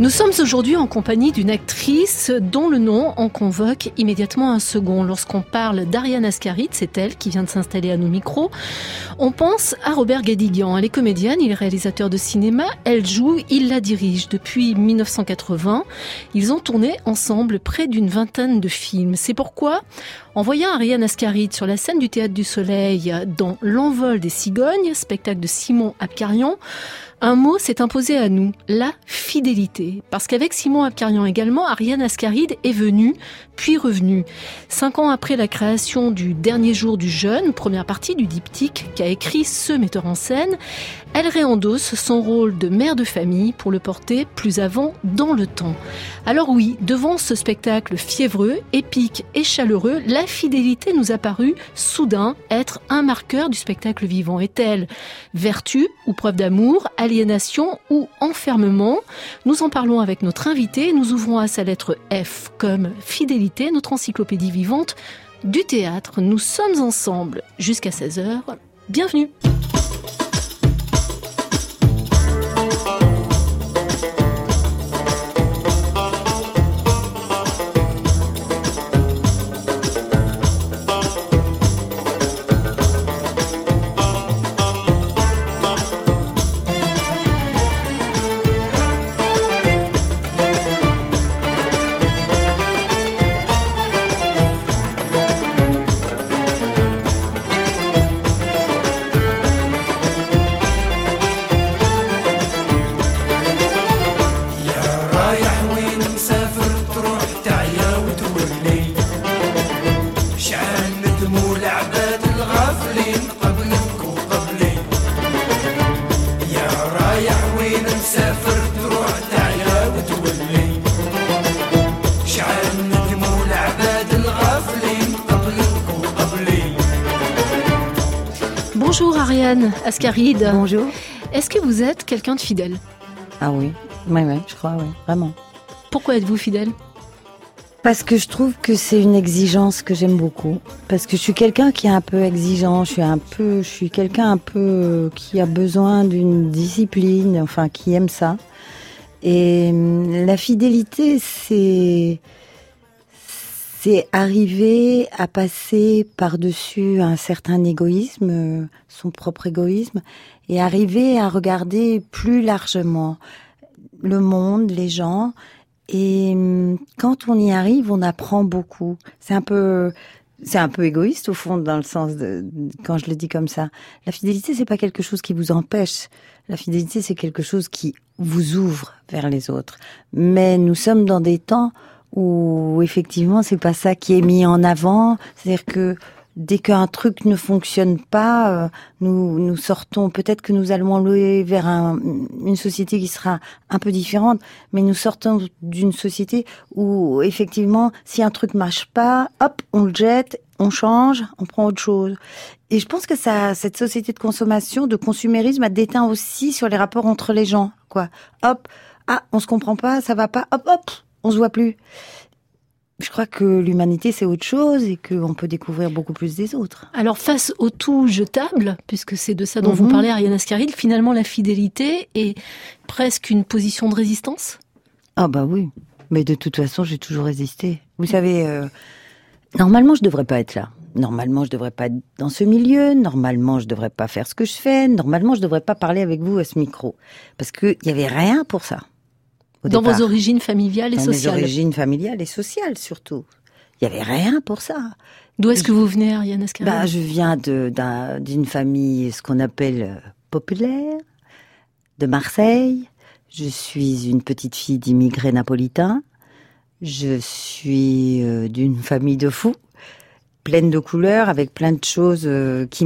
Nous sommes aujourd'hui en compagnie d'une actrice dont le nom en convoque immédiatement un second. Lorsqu'on parle d'Ariane Ascaride, c'est elle qui vient de s'installer à nos micros, on pense à Robert Guédiguian. Elle est comédienne, il est réalisateur de cinéma, elle joue, il la dirige. Depuis 1980, ils ont tourné ensemble près d'une vingtaine de films. C'est pourquoi, en voyant Ariane Ascaride sur la scène du Théâtre du Soleil dans L'envol des cigognes, spectacle de Simon Abkarian, un mot s'est imposé à nous, la fidélité. Parce qu'avec Simon Abkarian également, Ariane Ascaride est venue, puis revenue. Cinq ans après la création du Dernier jour du jeune, première partie du diptyque qu'a écrit ce metteur en scène, elle réendosse son rôle de mère de famille pour le porter plus avant dans le temps. Alors oui, devant ce spectacle fiévreux, épique et chaleureux, la fidélité nous a paru soudain être un marqueur du spectacle vivant. Est-elle vertu ou preuve d'amour? Aliénation ou enfermement. Nous en parlons avec notre invité. Nous ouvrons à sa lettre F comme fidélité, notre encyclopédie vivante du théâtre. Nous sommes ensemble jusqu'à 16h. Bienvenue. Ariane Ascaride. Bonjour. Est-ce que vous êtes quelqu'un de fidèle? Ah oui, oui, oui, je crois, oui, vraiment. Pourquoi êtes-vous fidèle? Parce que je trouve que c'est une exigence que j'aime beaucoup. Parce que je suis quelqu'un qui est un peu exigeant, je suis un peu, je suis quelqu'un un peu qui a besoin d'une discipline, enfin qui aime ça. Et hum, la fidélité, c'est c'est arriver à passer par-dessus un certain égoïsme, euh, son propre égoïsme, et arriver à regarder plus largement le monde, les gens. Et hum, quand on y arrive, on apprend beaucoup. C'est un peu, c'est un peu égoïste au fond, dans le sens de quand je le dis comme ça. La fidélité, c'est pas quelque chose qui vous empêche. La fidélité, c'est quelque chose qui vous ouvre vers les autres. Mais nous sommes dans des temps où effectivement c'est pas ça qui est mis en avant. C'est-à-dire que dès qu'un truc ne fonctionne pas, euh, nous nous sortons. Peut-être que nous allons aller vers un- une société qui sera un peu différente, mais nous sortons d'une société où effectivement, si un truc marche pas, hop, on le jette, on change, on prend autre chose. Et je pense que ça, cette société de consommation, de consumérisme, a déteint aussi sur les rapports entre les gens. Quoi, hop, ah, on se comprend pas, ça va pas, hop, hop, on se voit plus. Je crois que l'humanité c'est autre chose et qu'on peut découvrir beaucoup plus des autres. Alors face au tout jetable, puisque c'est de ça dont vous Mhm. parlez Ariane Ascaride, finalement la fidélité est presque une position de résistance? Ah bah oui, mais de toute façon j'ai toujours résisté. Vous savez, euh, normalement je devrais pas être là. Normalement je devrais pas être dans ce milieu. Normalement je devrais pas faire ce que je fais. Normalement je devrais pas parler avec vous à ce micro parce que il y avait rien pour ça. Dans départ. vos origines familiales et dans mes sociales. origines familiales et sociales surtout. Il y avait rien pour ça. D'où est-ce que vous venez Ariane Ascaride Bah, je viens d'une famille, ce qu'on appelle euh, populaire, de Marseille. Je suis une petite fille d'immigrés napolitains. Je suis euh, d'une famille de fous, pleine de couleurs, avec plein de choses euh, qui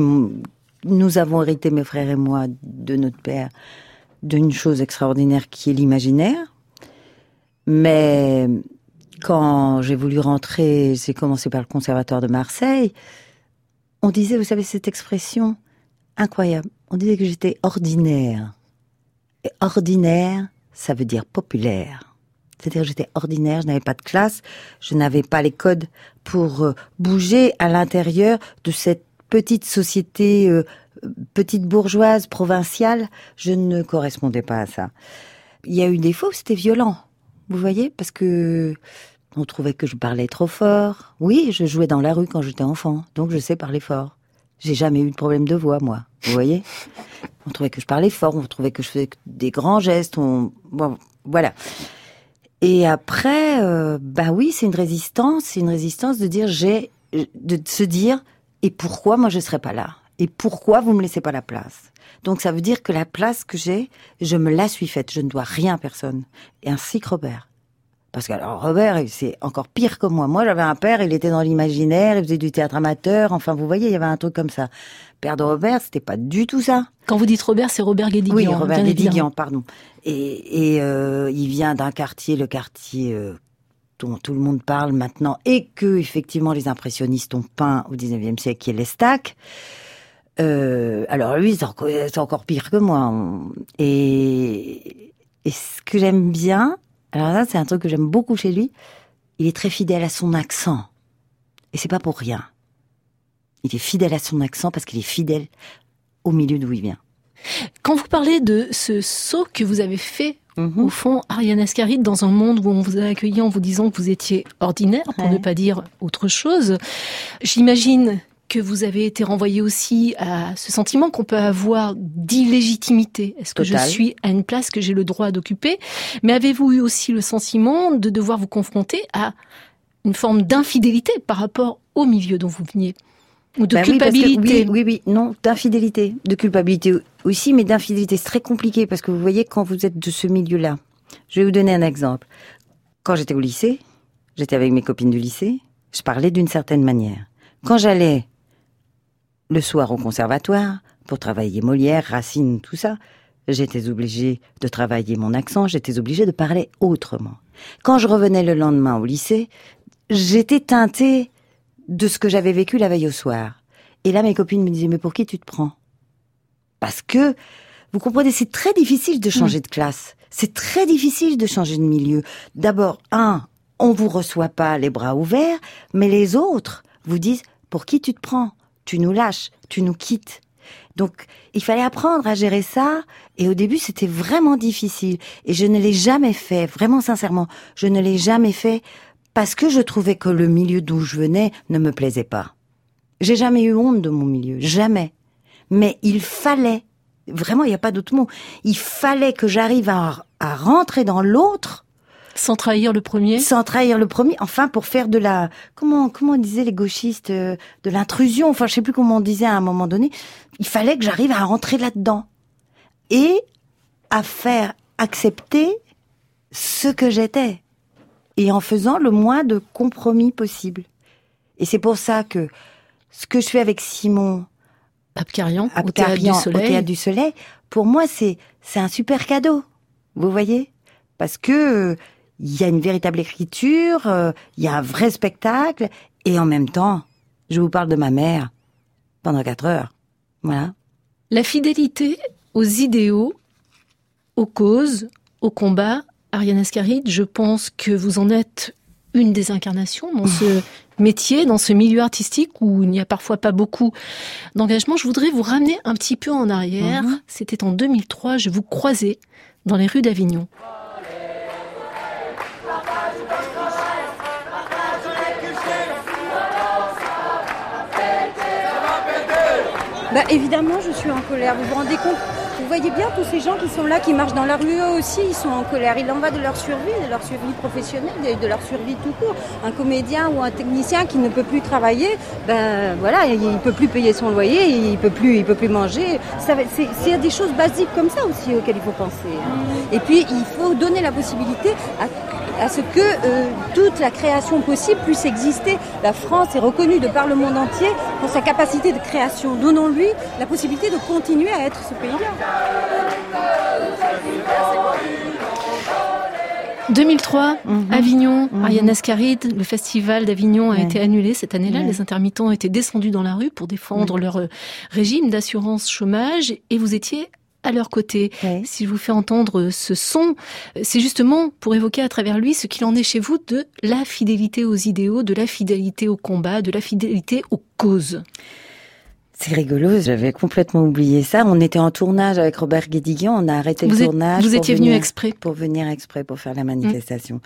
nous avons hérité, mes frères et moi, de notre père, d'une chose extraordinaire qui est l'imaginaire. Mais quand j'ai voulu rentrer, j'ai commencé par le conservatoire de Marseille. On disait, vous savez, cette expression incroyable. On disait que j'étais ordinaire. Et ordinaire, ça veut dire populaire. C'est-à-dire j'étais ordinaire, je n'avais pas de classe, je n'avais pas les codes pour euh, bouger à l'intérieur de cette petite société, euh, petite bourgeoise provinciale. Je ne correspondais pas à ça. Il y a eu des fois c'était violent, vous voyez, parce que on trouvait que je parlais trop fort. Oui, je jouais dans la rue quand j'étais enfant, donc je sais parler fort. J'ai jamais eu de problème de voix, moi. Vous voyez? On trouvait que je parlais fort, on trouvait que je faisais des grands gestes. On... Bon, voilà. Et après, euh, bah oui, c'est une résistance, c'est une résistance de dire j'ai, de se dire et pourquoi moi je serais pas là? Et pourquoi vous me laissez pas la place? Donc ça veut dire que la place que j'ai, je me la suis faite, je ne dois rien à personne. Et ainsi que Robert. Parce que alors Robert, c'est encore pire que moi. Moi, j'avais un père, il était dans l'imaginaire, il faisait du théâtre amateur. Enfin, vous voyez, il y avait un truc comme ça. Père de Robert, c'était pas du tout ça. Quand vous dites Robert, c'est Robert Guédiguian. Oui, Robert Guédiguian, pardon. Et, et euh, il vient d'un quartier, le quartier euh, dont tout le monde parle maintenant, et que effectivement les impressionnistes ont peint au 19e siècle, qui est l'Estac. Euh, alors lui, c'est encore, encore, pire que moi. Et, et ce que j'aime bien, alors là, c'est un truc que j'aime beaucoup chez lui. Il est très fidèle à son accent. Et c'est pas pour rien. Il est fidèle à son accent parce qu'il est fidèle au milieu d'où il vient. Quand vous parlez de ce saut que vous avez fait, mhm. au fond, Ariane Ascaride, dans un monde où on vous a accueilli en vous disant que vous étiez ordinaire, pour ne pas dire autre chose, j'imagine que vous avez été renvoyé aussi à ce sentiment qu'on peut avoir d'illégitimité. Est-ce que je suis à une place que j'ai le droit d'occuper? Mais avez-vous eu aussi le sentiment de devoir vous confronter à une forme d'infidélité par rapport au milieu dont vous veniez? Ou de bah culpabilité? oui, oui, oui, non, d'infidélité, de culpabilité aussi, mais d'infidélité. C'est très compliqué parce que vous voyez, quand vous êtes de ce milieu-là, je vais vous donner un exemple. Quand j'étais au lycée, j'étais avec mes copines du lycée, je parlais d'une certaine manière. Quand j'allais le soir au conservatoire, pour travailler Molière, Racine, tout ça, j'étais obligée de travailler mon accent, j'étais obligée de parler autrement. Quand je revenais le lendemain au lycée, j'étais teintée de ce que j'avais vécu la veille au soir. Et là, mes copines me disaient, mais pour qui tu te prends? Parce que, vous comprenez, c'est très difficile de changer de classe. C'est très difficile de changer de milieu. D'abord, un, on vous reçoit pas les bras ouverts, mais les autres vous disent, pour qui tu te prends? Tu nous lâches, tu nous quittes. Donc, il fallait apprendre à gérer ça. Et au début, c'était vraiment difficile. Et je ne l'ai jamais fait, vraiment sincèrement, je ne l'ai jamais fait parce que je trouvais que le milieu d'où je venais ne me plaisait pas. J'ai jamais eu honte de mon milieu, jamais. Mais il fallait, vraiment, il n'y a pas d'autre mot, il fallait que j'arrive à, à rentrer dans l'autre sans trahir le premier? Sans trahir le premier, enfin pour faire de la... Comment, comment disaient les gauchistes euh, De l'intrusion, enfin je sais plus comment on disait à un moment donné. Il fallait que j'arrive à rentrer là-dedans. Et à faire accepter ce que j'étais. Et en faisant le moins de compromis possible. Et c'est pour ça que ce que je fais avec Simon... Abkarian, au Théâtre du Soleil. Au Théâtre du Soleil, pour moi c'est c'est un super cadeau. Vous voyez? Parce que il y a une véritable écriture, euh, il y a un vrai spectacle, et en même temps, je vous parle de ma mère pendant quatre heures. Voilà. La fidélité aux idéaux, aux causes, aux combats, Ariane Ascaride, je pense que vous en êtes une des incarnations dans ce métier, dans ce milieu artistique où il n'y a parfois pas beaucoup d'engagement. Je voudrais vous ramener un petit peu en arrière. Mhm. C'était en 2003, je vous croisais dans les rues d'Avignon. Bah évidemment, je suis en colère. Vous vous rendez compte? Vous voyez bien tous ces gens qui sont là, qui marchent dans la rue, eux aussi, ils sont en colère. Il en va de leur survie, de leur survie professionnelle, de, leur survie tout court. Un comédien ou un technicien qui ne peut plus travailler, ben voilà, il ne peut plus payer son loyer, il peut plus, il peut plus manger. C'est des choses basiques comme ça aussi auxquelles il faut penser. Hein. Et puis il faut donner la possibilité à à ce que euh, toute la création possible puisse exister. La France est reconnue de par le monde entier pour sa capacité de création. Donnons-lui la possibilité de continuer à être ce pays-là. 2003, Mhm. Avignon, Mhm. Ariane Ascaride, le festival d'Avignon a Ouais. été annulé cette année-là. Ouais. Les intermittents étaient descendus dans la rue pour défendre leur euh, régime d'assurance chômage et vous étiez à leur côté. Ouais. Si je vous fais entendre ce son, c'est justement pour évoquer à travers lui ce qu'il en est chez vous de la fidélité aux idéaux, de la fidélité au combat, de la fidélité aux causes. C'est rigolo, j'avais complètement oublié ça. On était en tournage avec Robert Guédiguian, on a arrêté Vous, le êtes- tournage. vous étiez venu exprès. pour venir exprès pour faire la manifestation.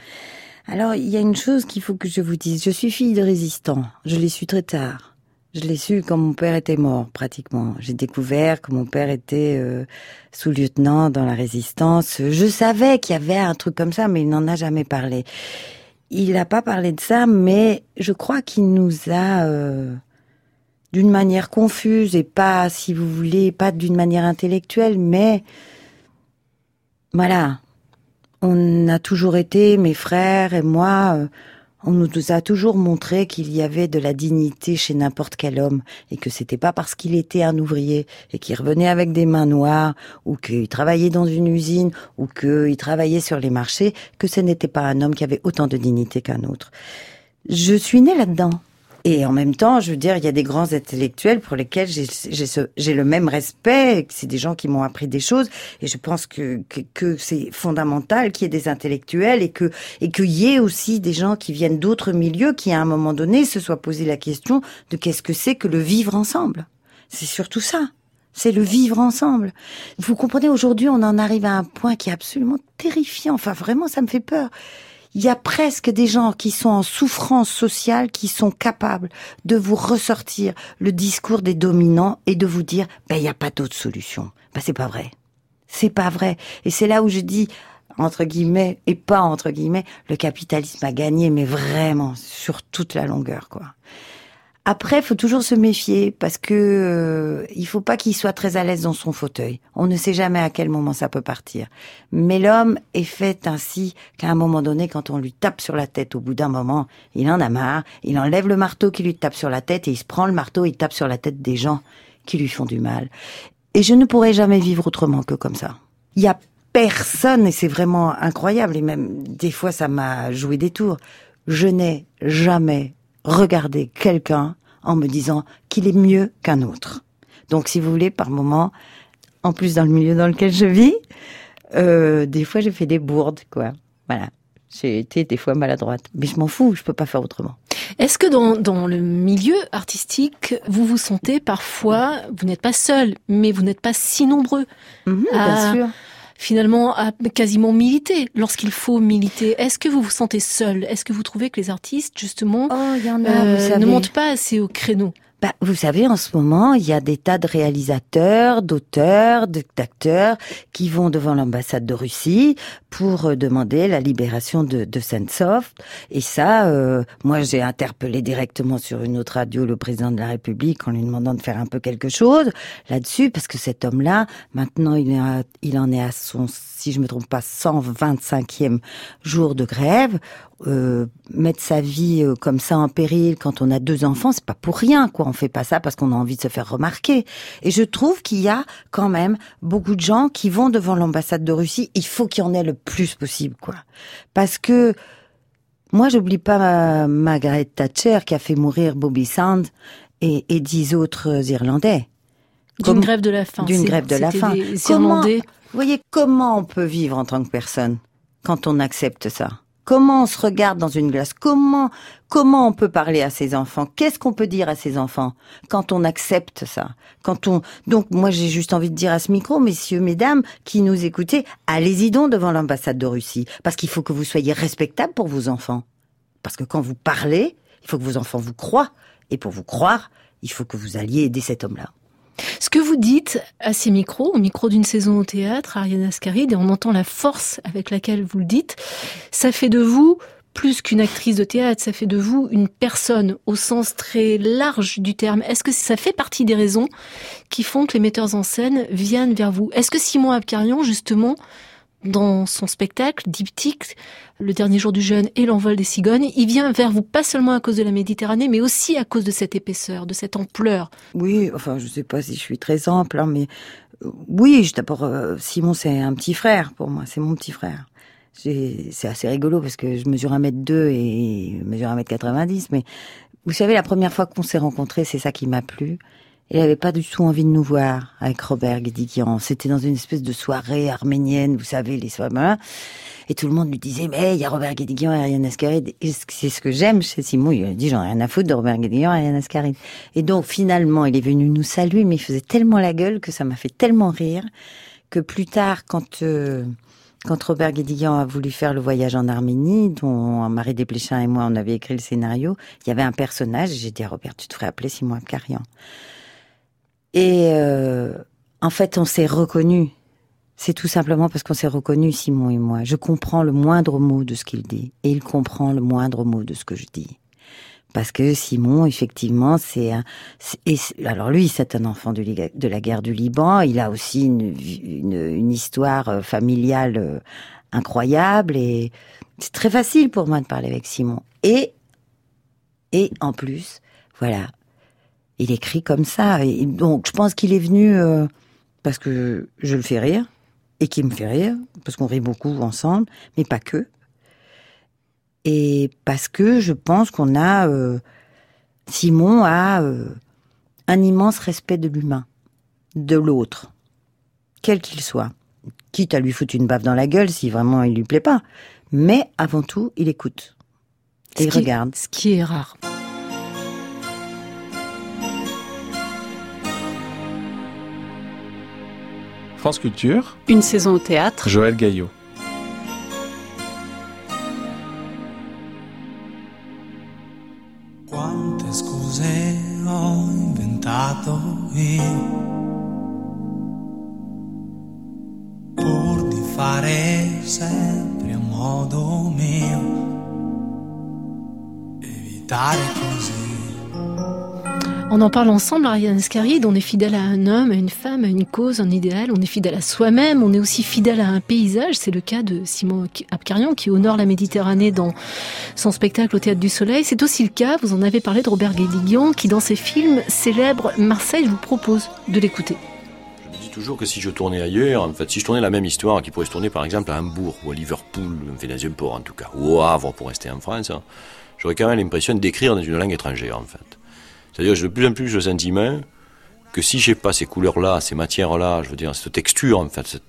Alors, il y a une chose qu'il faut que je vous dise. Je suis fille de résistant. Je l'ai su très tard. Je l'ai su quand mon père était mort, pratiquement. J'ai découvert que mon père était euh, sous-lieutenant dans la résistance. Je savais qu'il y avait un truc comme ça, mais il n'en a jamais parlé. Il n'a pas parlé de ça, mais je crois qu'il nous a, euh, d'une manière confuse et pas, si vous voulez, pas d'une manière intellectuelle, mais voilà, on a toujours été, mes frères et moi, euh, on nous a toujours montré qu'il y avait de la dignité chez n'importe quel homme et que c'était pas parce qu'il était un ouvrier et qu'il revenait avec des mains noires ou qu'il travaillait dans une usine ou qu'il travaillait sur les marchés que ce n'était pas un homme qui avait autant de dignité qu'un autre. Je suis née là-dedans. Et en même temps, je veux dire, il y a des grands intellectuels pour lesquels j'ai le même respect. C'est des gens qui m'ont appris des choses. Et je pense que, que, que c'est fondamental qu'il y ait des intellectuels et que et qu'il y ait aussi des gens qui viennent d'autres milieux qui, à un moment donné, se soient posé la question de qu'est-ce que c'est que le vivre ensemble. C'est surtout ça. C'est le vivre ensemble. Vous comprenez, aujourd'hui, on en arrive à un point qui est absolument terrifiant. Enfin, vraiment, ça me fait peur. Il y a presque des gens qui sont en souffrance sociale qui sont capables de vous ressortir le discours des dominants et de vous dire ben il n'y a pas d'autre solution. Ben c'est pas vrai. C'est pas vrai. Et c'est là où je dis entre guillemets et pas entre guillemets le capitalisme a gagné mais vraiment sur toute la longueur quoi. Après, faut toujours se méfier parce que euh, il faut pas qu'il soit très à l'aise dans son fauteuil. On ne sait jamais à quel moment ça peut partir. Mais l'homme est fait ainsi qu'à un moment donné, quand on lui tape sur la tête, au bout d'un moment, il en a marre, il enlève le marteau qui lui tape sur la tête et il se prend le marteau et il tape sur la tête des gens qui lui font du mal. Et je ne pourrais jamais vivre autrement que comme ça. Il y a personne, et c'est vraiment incroyable, et même des fois ça m'a joué des tours, je n'ai jamais regardé quelqu'un en me disant qu'il est mieux qu'un autre. Donc si vous voulez, par moment, en plus dans le milieu dans lequel je vis, euh, des fois j'ai fait des bourdes, quoi. Voilà. J'ai été des fois maladroite. Mais je m'en fous, je peux pas faire autrement. Est-ce que dans, dans le milieu artistique, vous vous sentez parfois, vous n'êtes pas seul, mais vous n'êtes pas si nombreux, Mhm, bien sûr. Finalement, à quasiment militer. Lorsqu'il faut militer Est-ce que vous vous sentez seul? Est-ce que vous trouvez que les artistes, justement, Oh, il y en a, euh, ne montent pas assez au créneau? Bah, vous savez, en ce moment, il y a des tas de réalisateurs, d'auteurs, d'acteurs qui vont devant l'ambassade de Russie pour euh, demander la libération de, de Sentsov. Et ça, euh, moi, j'ai interpellé directement sur une autre radio le président de la République en lui demandant de faire un peu quelque chose là-dessus, parce que cet homme-là, maintenant, il, est il en est à son, si je me trompe pas, 125e jour de grève. Euh, mettre sa vie euh, comme ça en péril quand on a deux enfants, c'est pas pour rien, quoi. On fait pas ça parce qu'on a envie de se faire remarquer. Et je trouve qu'il y a quand même beaucoup de gens qui vont devant l'ambassade de Russie. Il faut qu'il y en ait le plus possible, quoi. Parce que moi, j'oublie pas Margaret Thatcher qui a fait mourir Bobby Sand et, et dix autres Irlandais. D'une grève de la faim d'une grève de la faim. des Comment- Irlandais. Vous voyez comment on peut vivre en tant que personne quand on accepte ça? Comment on se regarde dans une glace? Comment comment on peut parler à ses enfants? Qu'est-ce qu'on peut dire à ses enfants quand on accepte ça? Quand on donc moi j'ai juste envie de dire à ce micro, messieurs, mesdames qui nous écoutez, allez-y donc devant l'ambassade de Russie parce qu'il faut que vous soyez respectables pour vos enfants. Parce que quand vous parlez, il faut que vos enfants vous croient et pour vous croire, il faut que vous alliez aider cet homme-là. Ce que vous dites à ces micros, au micro d'une saison au théâtre, Ariane Ascaride, et on entend la force avec laquelle vous le dites, ça fait de vous plus qu'une actrice de théâtre, ça fait de vous une personne au sens très large du terme. Est-ce que ça fait partie des raisons qui font que les metteurs en scène viennent vers vous? Est-ce que Simon Abkarian, justement, dans son spectacle diptyque, Le dernier jour du jeûne et L'envol des cigognes, il vient vers vous pas seulement à cause de la Méditerranée, mais aussi à cause de cette épaisseur, de cette ampleur Oui, enfin, je sais pas si je suis très ample, hein, mais euh, oui, d'abord, euh, Simon, c'est un petit frère pour moi, c'est mon petit frère. c'est assez rigolo parce que je mesure 1m2 et mesure 1m90, mais vous savez, la première fois qu'on s'est rencontrés, c'est ça qui m'a plu. Il avait pas du tout envie de nous voir avec Robert Guédiguian. C'était dans une espèce de soirée arménienne, vous savez, les soirées. Et tout le monde lui disait, mais il y a Robert Guédiguian et Ariane Ascaride. C'est ce que j'aime chez Simon. Il a dit, j'en ai rien à foutre de Robert Guédiguian et Ariane Ascaride. Et donc, finalement, il est venu nous saluer, mais il faisait tellement la gueule que ça m'a fait tellement rire que plus tard, quand, euh, quand Robert Guédiguian a voulu faire le voyage en Arménie, dont Marie Desplechin et moi, on avait écrit le scénario, il y avait un personnage, j'ai dit à Robert, tu te ferais appeler Simon Abkarian. Et euh, en fait, on s'est reconnus. C'est tout simplement parce qu'on s'est reconnus, Simon et moi. Je comprends le moindre mot de ce qu'il dit, et il comprend le moindre mot de ce que je dis. Parce que Simon, effectivement, c'est un. alors lui, c'est un enfant de la guerre du Liban. Il a aussi une, une histoire euh, familiale euh, incroyable et c'est très facile pour moi de parler avec Simon. Et et en plus, voilà, il écrit comme ça. Et donc, je pense qu'il est venu euh, parce que je le fais rire et qu'il me fait rire parce qu'on rit beaucoup ensemble, mais pas que. Et parce que je pense qu'on a euh, Simon a euh, un immense respect de l'humain, de l'autre, quel qu'il soit, quitte à lui foutre une baffe dans la gueule si vraiment il lui plaît pas. Mais avant tout, il écoute et il regarde. Ce qui est rare. France Culture, Une saison au théâtre, Joël Gaillot. Quante scuse ho inventato io pur di fare sempre a modo mio, evitare così. On en parle ensemble, Ariane Ascaride. On est fidèle à un homme, à une femme, à une cause, un idéal. On est fidèle à soi-même. On est aussi fidèle à un paysage. C'est le cas de Simon Abkarian qui honore la Méditerranée dans son spectacle au Théâtre du Soleil. C'est aussi le cas, vous en avez parlé, de Robert Guédiguian qui, dans ses films, célèbre Marseille. Je vous propose de l'écouter. Je me dis toujours que si je tournais ailleurs, en fait, si je tournais la même histoire qui pourrait se tourner par exemple à Hambourg ou à Liverpool, dans un port en tout cas, ou au Havre pour rester en France, hein, j'aurais quand même l'impression d'écrire dans une langue étrangère en fait. C'est-à-dire que de plus en plus je sentiment que si j'ai pas ces couleurs-là, ces matières-là, je veux dire cette texture en fait,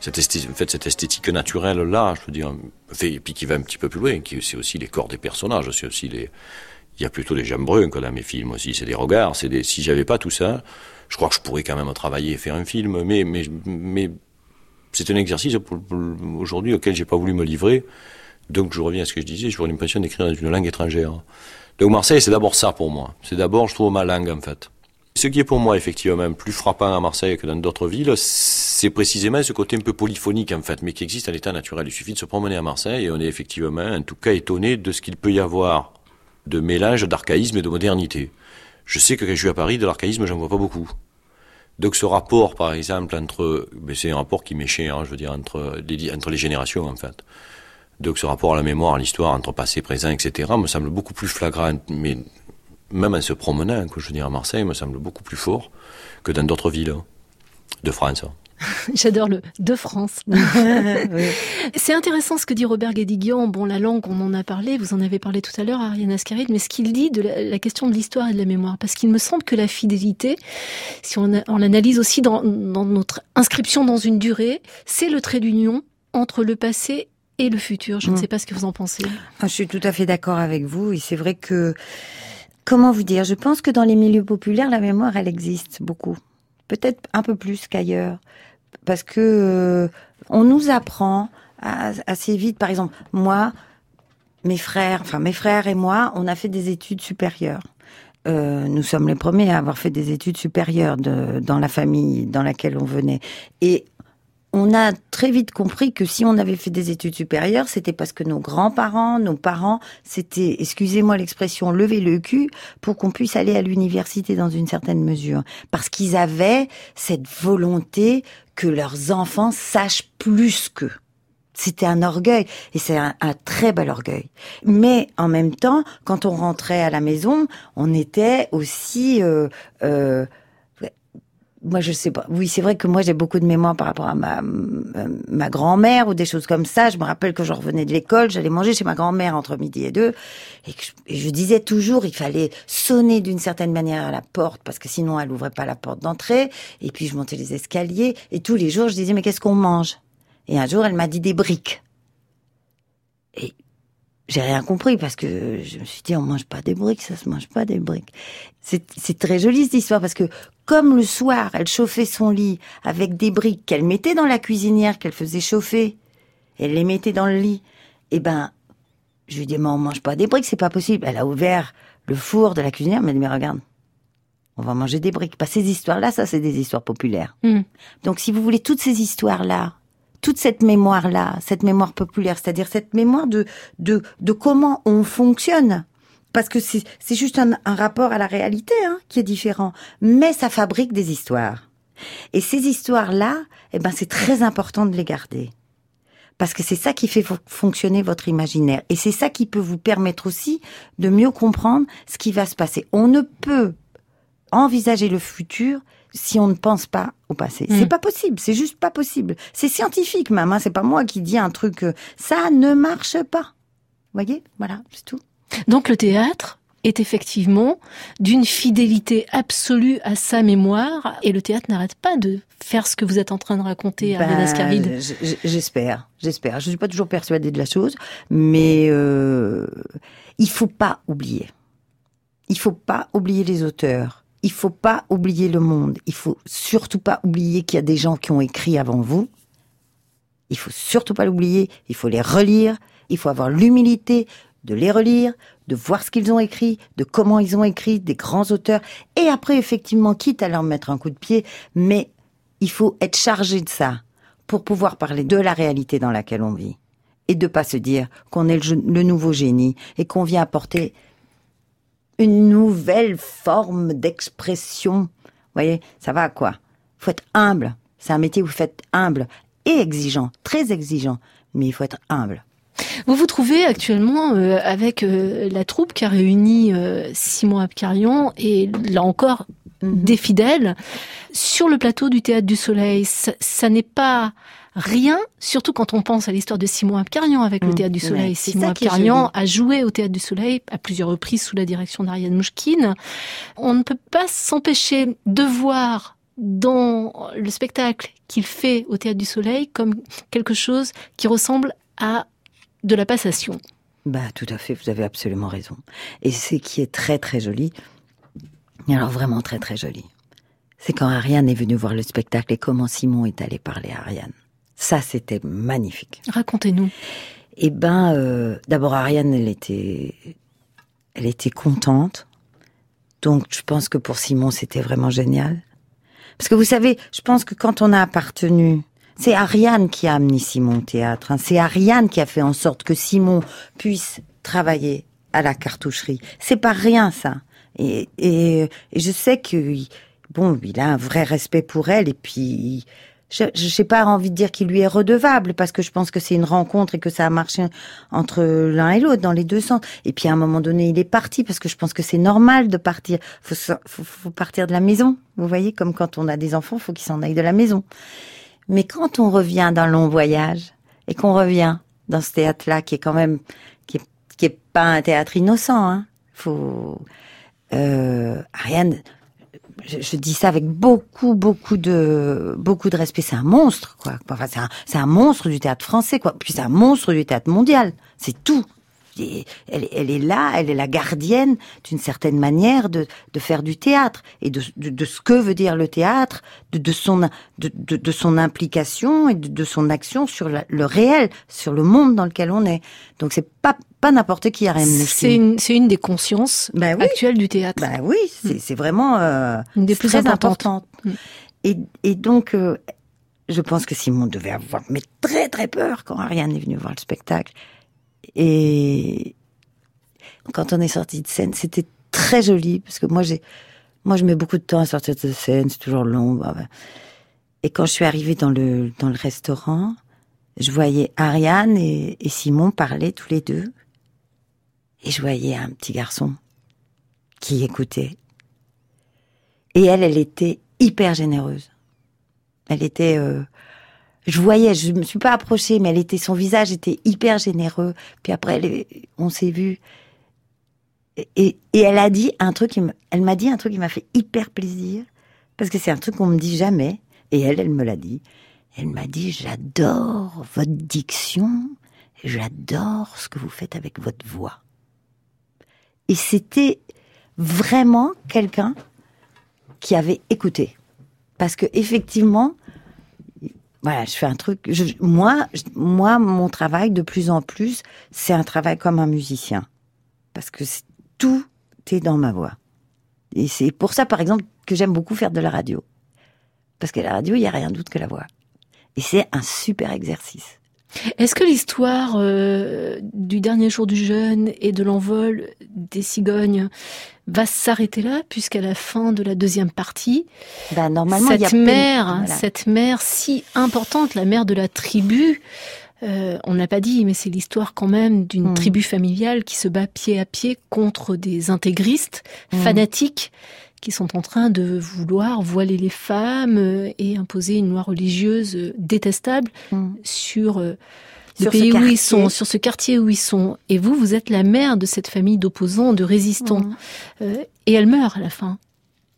cette, esthétique naturelle-là, je veux dire, et puis qui va un petit peu plus loin, qui c'est aussi les corps des personnages, c'est aussi les, il y a plutôt des jambes bruns que dans mes films aussi, c'est des regards, c'est des, si j'avais pas tout ça, je crois que je pourrais quand même travailler et faire un film, mais, mais, mais c'est un exercice aujourd'hui auquel j'ai pas voulu me livrer. Donc je reviens à ce que je disais, j'aurais l'impression d'écrire dans une langue étrangère. Donc Marseille, c'est d'abord ça pour moi. C'est d'abord, je trouve, ma langue en fait. Ce qui est pour moi effectivement plus frappant à Marseille que dans d'autres villes, c'est précisément ce côté un peu polyphonique en fait, mais qui existe à l'état naturel. Il suffit de se promener à Marseille et on est effectivement, en tout cas, étonné de ce qu'il peut y avoir de mélange d'archaïsme et de modernité. Je sais que quand je suis à Paris, de l'archaïsme, j'en vois pas beaucoup. Donc ce rapport, par exemple, entre, ben, c'est un rapport qui cher, hein, je veux dire, entre les générations, en fait. Donc ce rapport à la mémoire, à l'histoire, entre passé, présent, etc., me semble beaucoup plus flagrant, mais même en se promenant, quoi, je veux dire, à Marseille, me semble beaucoup plus fort que dans d'autres villes hein, de France. hein. J'adore le de France. C'est intéressant ce que dit Robert Guédiguian. Bon, la langue, on en a parlé, vous en avez parlé tout à l'heure, Ariane Ascaride, mais ce qu'il dit de la, la question de l'histoire et de la mémoire, parce qu'il me semble que la fidélité, si on, a- on l'analyse aussi dans, dans notre inscription dans une durée, c'est le trait d'union entre le passé et le futur. Je ne Mm. sais pas ce que vous en pensez. Ah, Je suis tout à fait d'accord avec vous. Et c'est vrai que, comment vous dire, je pense que dans les milieux populaires, la mémoire, elle existe beaucoup. Peut-être un peu plus qu'ailleurs. Parce que euh, on nous apprend à- assez vite. Par exemple, moi, mes frères, enfin mes frères et moi, on a fait des études supérieures. Euh, nous sommes les premiers à avoir fait des études supérieures de, dans la famille dans laquelle on venait. Et on a très vite compris que si on avait fait des études supérieures, c'était parce que nos grands-parents, nos parents, c'était, excusez-moi l'expression, lever le cul pour qu'on puisse aller à l'université dans une certaine mesure. Parce qu'ils avaient cette volonté que leurs enfants sachent plus qu'eux. C'était un orgueil et c'est un, très bel orgueil. Mais en même temps, quand on rentrait à la maison, on était aussi euh, euh, moi je sais pas. Oui, c'est vrai que moi j'ai beaucoup de mémoire par rapport à ma ma grand-mère ou des choses comme ça. Je me rappelle que je revenais de l'école, j'allais manger chez ma grand-mère entre midi et deux, et je, je disais toujours il fallait sonner d'une certaine manière à la porte parce que sinon elle ouvrait pas la porte d'entrée. Et puis je montais les escaliers et tous les jours je disais mais qu'est-ce qu'on mange? Et un jour elle m'a dit des briques. Et j'ai rien compris parce que je me suis dit on mange pas des briques, ça se mange pas des briques. C'est c'est très joli cette histoire parce que comme le soir elle chauffait son lit avec des briques qu'elle mettait dans la cuisinière qu'elle faisait chauffer, elle les mettait dans le lit. Et ben je lui dit mais on mange pas des briques, c'est pas possible. Elle a ouvert le four de la cuisinière, elle m'a dit mais regarde, on va manger des briques. Pas ces histoires là, ça c'est des histoires populaires. Mm. Donc si vous voulez toutes ces histoires là toute cette mémoire-là, cette mémoire populaire, c'est-à-dire cette mémoire de, de, de comment on fonctionne. Parce que c'est juste un, un rapport à la réalité hein, qui est différent. Mais ça fabrique des histoires. Et ces histoires-là, eh ben, c'est très important de les garder. Parce que c'est ça qui fait fo- fonctionner votre imaginaire. Et c'est ça qui peut vous permettre aussi de mieux comprendre ce qui va se passer. On ne peut envisager le futur si on ne pense pas au passé. Mm. C'est pas possible, c'est juste pas possible. C'est scientifique même, hein, c'est pas moi qui dis un truc, euh, ça ne marche pas. Voyez, voilà, c'est tout. Donc le théâtre est effectivement d'une fidélité absolue à sa mémoire et le théâtre n'arrête pas de faire ce que vous êtes en train de raconter à Ben, j- J'espère, j'espère. Je suis pas toujours persuadée de la chose, mais euh, il faut pas oublier. Il faut pas oublier les auteurs. Il faut pas oublier le monde. Il faut surtout pas oublier qu'il y a des gens qui ont écrit avant vous. Il faut surtout pas l'oublier. Il faut les relire. Il faut avoir l'humilité de les relire, de voir ce qu'ils ont écrit, de comment ils ont écrit, des grands auteurs. Et après, effectivement, quitte à leur mettre un coup de pied, mais il faut être chargé de ça pour pouvoir parler de la réalité dans laquelle on vit. Et de pas se dire qu'on est le, le nouveau génie et qu'on vient apporter une nouvelle forme d'expression. Voyez, ça va quoi faut être humble. C'est un métier où vous faites humble et exigeant, très exigeant, mais il faut être humble. Vous vous trouvez actuellement euh, avec euh, la troupe qui a réuni euh, Simon Abkarian et là encore des fidèles sur le plateau du Théâtre du Soleil. Ça, ça n'est pas rien, surtout quand on pense à l'histoire de Simon Abkarian avec le Mm. Théâtre du Soleil. Ouais, Simon Abkarian a joué au Théâtre du Soleil à plusieurs reprises sous la direction d'Ariane Mouchkine. On ne peut pas s'empêcher de voir dans le spectacle qu'il fait au Théâtre du Soleil comme quelque chose qui ressemble à de la passation. Bah, tout à fait, vous avez absolument raison. Et ce qui est très très joli, et alors vraiment très très joli, c'est quand Ariane est venue voir le spectacle et comment Simon est allé parler à Ariane. Ça, c'était magnifique. Racontez-nous. Eh ben, euh, d'abord Ariane, elle était, elle était contente. Donc, je pense que pour Simon, c'était vraiment génial. Parce que vous savez, je pense que quand on a appartenu, c'est Ariane qui a amené Simon au théâtre. hein. C'est Ariane qui a fait en sorte que Simon puisse travailler à la cartoucherie. C'est pas rien ça. Et, je sais que bon, il a un vrai respect pour elle. Et puis, je n'ai pas envie de dire qu'il lui est redevable parce que je pense que c'est une rencontre et que ça a marché entre l'un et l'autre dans les deux sens. Et puis à un moment donné, il est parti parce que je pense que c'est normal de partir. Faut, faut, partir de la maison. Vous voyez, comme quand on a des enfants, faut qu'ils s'en aillent de la maison. Mais quand on revient d'un long voyage et qu'on revient dans ce théâtre-là qui est quand même qui est pas un théâtre innocent, hein, faut euh, Ariane, je, je dis ça avec beaucoup, beaucoup de, beaucoup de respect. C'est un monstre, quoi. Enfin, c'est un, un monstre du théâtre français, quoi. Puis c'est un monstre du théâtre mondial. C'est tout. Elle, elle est là, elle est la gardienne d'une certaine manière de, de faire du théâtre et de, de, de ce que veut dire le théâtre, de, son de, son implication et de, son action sur la- le réel, sur le monde dans lequel on est. Donc c'est pas pas n'importe qui Ariane C'est Mouchkine. une, c'est une des consciences Ben oui. actuelles du théâtre. Bah oui, c'est c'est vraiment euh, Une des c'est plus très importantes. importante. Mm. Et, et donc, euh, je pense que Simon devait avoir mais très très peur quand Ariane est venue voir le spectacle. Et quand on est sorti de scène, c'était très joli parce que moi j'ai, moi je mets beaucoup de temps à sortir de scène, c'est toujours long. bah, bah. Et quand je suis arrivée dans le dans le restaurant, je voyais Ariane et, Simon parler tous les deux, et je voyais un petit garçon qui écoutait. Et elle, elle était hyper généreuse. Elle était, euh, je voyais, je me suis pas approchée, mais elle était, son visage était hyper généreux. Puis après, on s'est vu. Et, et elle a dit un truc, elle m'a dit un truc qui m'a fait hyper plaisir, parce que c'est un truc qu'on me dit jamais. Et elle, elle me l'a dit. Elle m'a dit, j'adore votre diction, j'adore ce que vous faites avec votre voix. Et c'était vraiment quelqu'un qui avait écouté. Parce que effectivement, voilà, je fais un truc. moi, moi, mon travail de plus en plus, c'est un travail comme un musicien, parce que tout est dans ma voix. Et c'est pour ça, par exemple, que j'aime beaucoup faire de la radio, parce que la radio, il y a rien d'autre que la voix. Et c'est un super exercice. Est-ce que l'histoire euh, du dernier jour du jeûne et de l'envol des cigognes va s'arrêter là, puisqu'à la fin de la deuxième partie, normalement, il y a cette plein- mère, voilà. cette mère si importante, la mère de la tribu, euh, on n'a pas dit, mais c'est l'histoire quand même d'une Mm. tribu familiale qui se bat pied à pied contre des intégristes Mm. fanatiques qui sont en train de vouloir voiler les femmes euh, et imposer une loi religieuse euh, détestable Mm. sur euh, le Sur pays où ils sont, sur ce quartier où ils sont. Et vous, vous êtes la mère de cette famille d'opposants, de résistants. Mm. Euh, et elle meurt à la fin.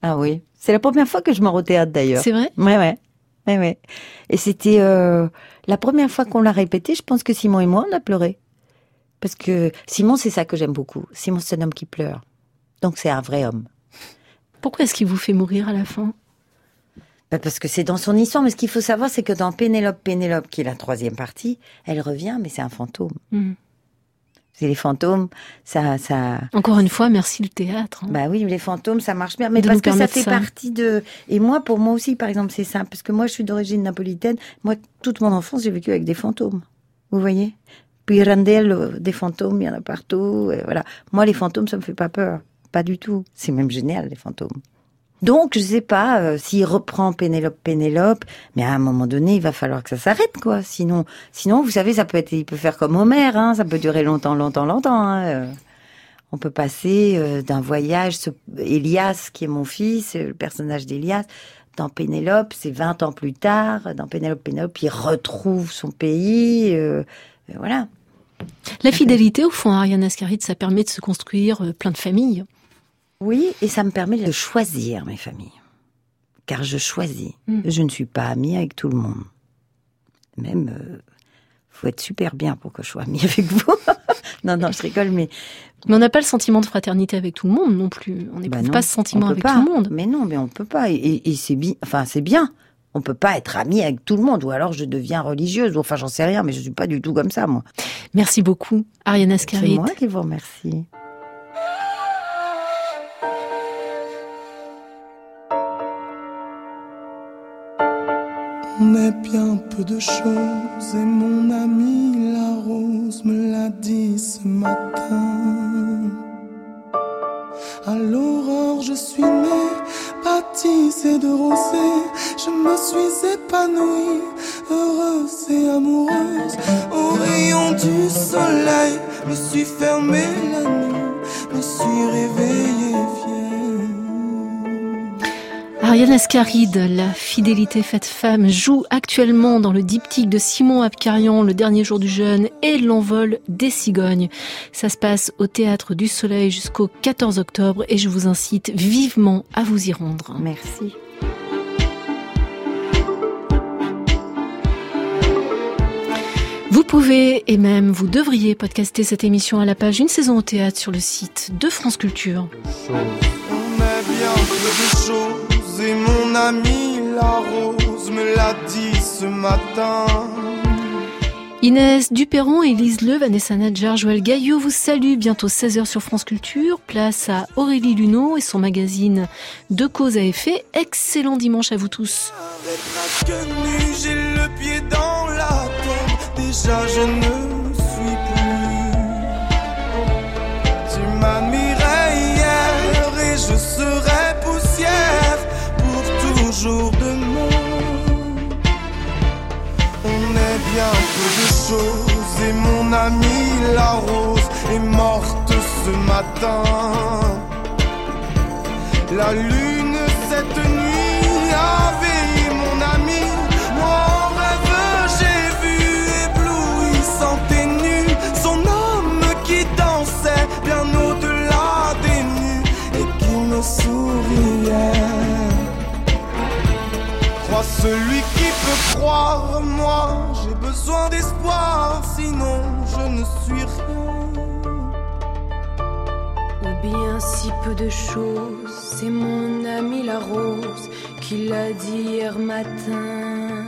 Ah oui, c'est la première fois que je me au théâtre d'ailleurs. C'est vrai? Ouais, ouais. Ouais, ouais. Et c'était euh, la première fois qu'on l'a répété, je pense que Simon et moi, on a pleuré. Parce que Simon, c'est ça que j'aime beaucoup. Simon, c'est un homme qui pleure. Donc c'est un vrai homme. Pourquoi est-ce qu'il vous fait mourir à la fin? Bah, parce que c'est dans son histoire. Mais ce qu'il faut savoir, c'est que dans Pénélope, Pénélope, qui est la troisième partie, elle revient, mais c'est un fantôme. Hmm. C'est les fantômes, ça, ça, Encore une fois, merci le théâtre. hein. Bah oui, les fantômes, ça marche bien. Mais De parce que ça fait ça. partie de. Et moi, pour moi aussi, par exemple, c'est simple. Parce que moi, je suis d'origine napolitaine. Moi, toute mon enfance, j'ai vécu avec des fantômes. Vous voyez? Puis Randel, euh, des fantômes, il y en a partout. et voilà. Moi, les fantômes, ça me fait pas peur. Pas du tout. C'est même génial, les fantômes. Donc, je sais pas euh, s'il reprend Pénélope, Pénélope, mais à un moment donné, il va falloir que ça s'arrête, quoi. Sinon, sinon, vous savez, ça peut être, il peut faire comme Homer, hein. Ça peut durer longtemps, longtemps, longtemps. Hein. euh. On peut passer euh, d'un voyage, ce, Elias, qui est mon fils, le personnage d'Elias, dans Pénélope, c'est 20 ans plus tard, dans Pénélope, Pénélope, il retrouve son pays, voilà. La fidélité, au fond, à Ariane Ascaride, ça permet de se construire plein de familles. Oui, et ça me permet de choisir mes familles. Car je choisis. Mm. Je ne suis pas amie avec tout le monde. Même, euh, faut être super bien pour que je sois amie avec vous. non, non, je rigole, mais Mais on n'a pas le sentiment de fraternité avec tout le monde non plus. On n'éprouve Bah non, pas ce sentiment avec pas. tout le monde. Mais non, mais on peut pas. Et, et- et c'est bien. Enfin, c'est bien. On peut pas être ami avec tout le monde. Ou alors je deviens religieuse. Enfin, j'en sais rien, mais je suis pas du tout comme ça, moi. Merci beaucoup, Ariane C'est Ascaride. moi qui vous remercie. On est bien peu de choses et mon ami la rose me l'a dit ce matin. À l'aurore, je suis née, baptisée de rosée. Je me suis épanouie, heureuse et amoureuse. Au rayon du soleil, me suis fermée la nuit, me suis réveillée. Ariane Ascaride, la fidélité faite femme, joue actuellement dans le diptyque de Simon Abkarian, Le dernier jour du jeûne et L'envol des cigognes. Ça se passe au Théâtre du Soleil jusqu'au 14 octobre et je vous incite vivement à vous y rendre. Merci. Vous pouvez et même vous devriez podcaster cette émission à la page Une saison au théâtre sur le site de France Culture. On est bien et mon ami la rose me l'a dit ce matin. Inès Duperron, Élise Le, Vanessa Nadjar, Joël Gaillot vous saluent bientôt 16h sur France Culture. Place à Aurélie Luneau et son magazine De cause à effet. Excellent dimanche à vous tous. Avec presque nu, j'ai le pied dans la tombe. Déjà je ne suis plus. Tu m'admirais hier et je serai toujours demain. On est bien peu de choses et mon ami la rose est morte ce matin. La lune cette nuit celui qui peut croire. Moi, j'ai besoin d'espoir, sinon je ne suis rien. Ou bien si peu de choses, c'est mon ami la rose qui l'a dit hier matin.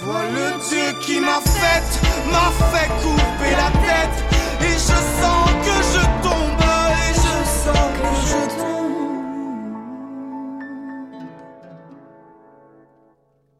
Vois le Dieu qui m'a fait, m'a fait couper la tête. Et je sens que je tombe, et je sens que je tombe.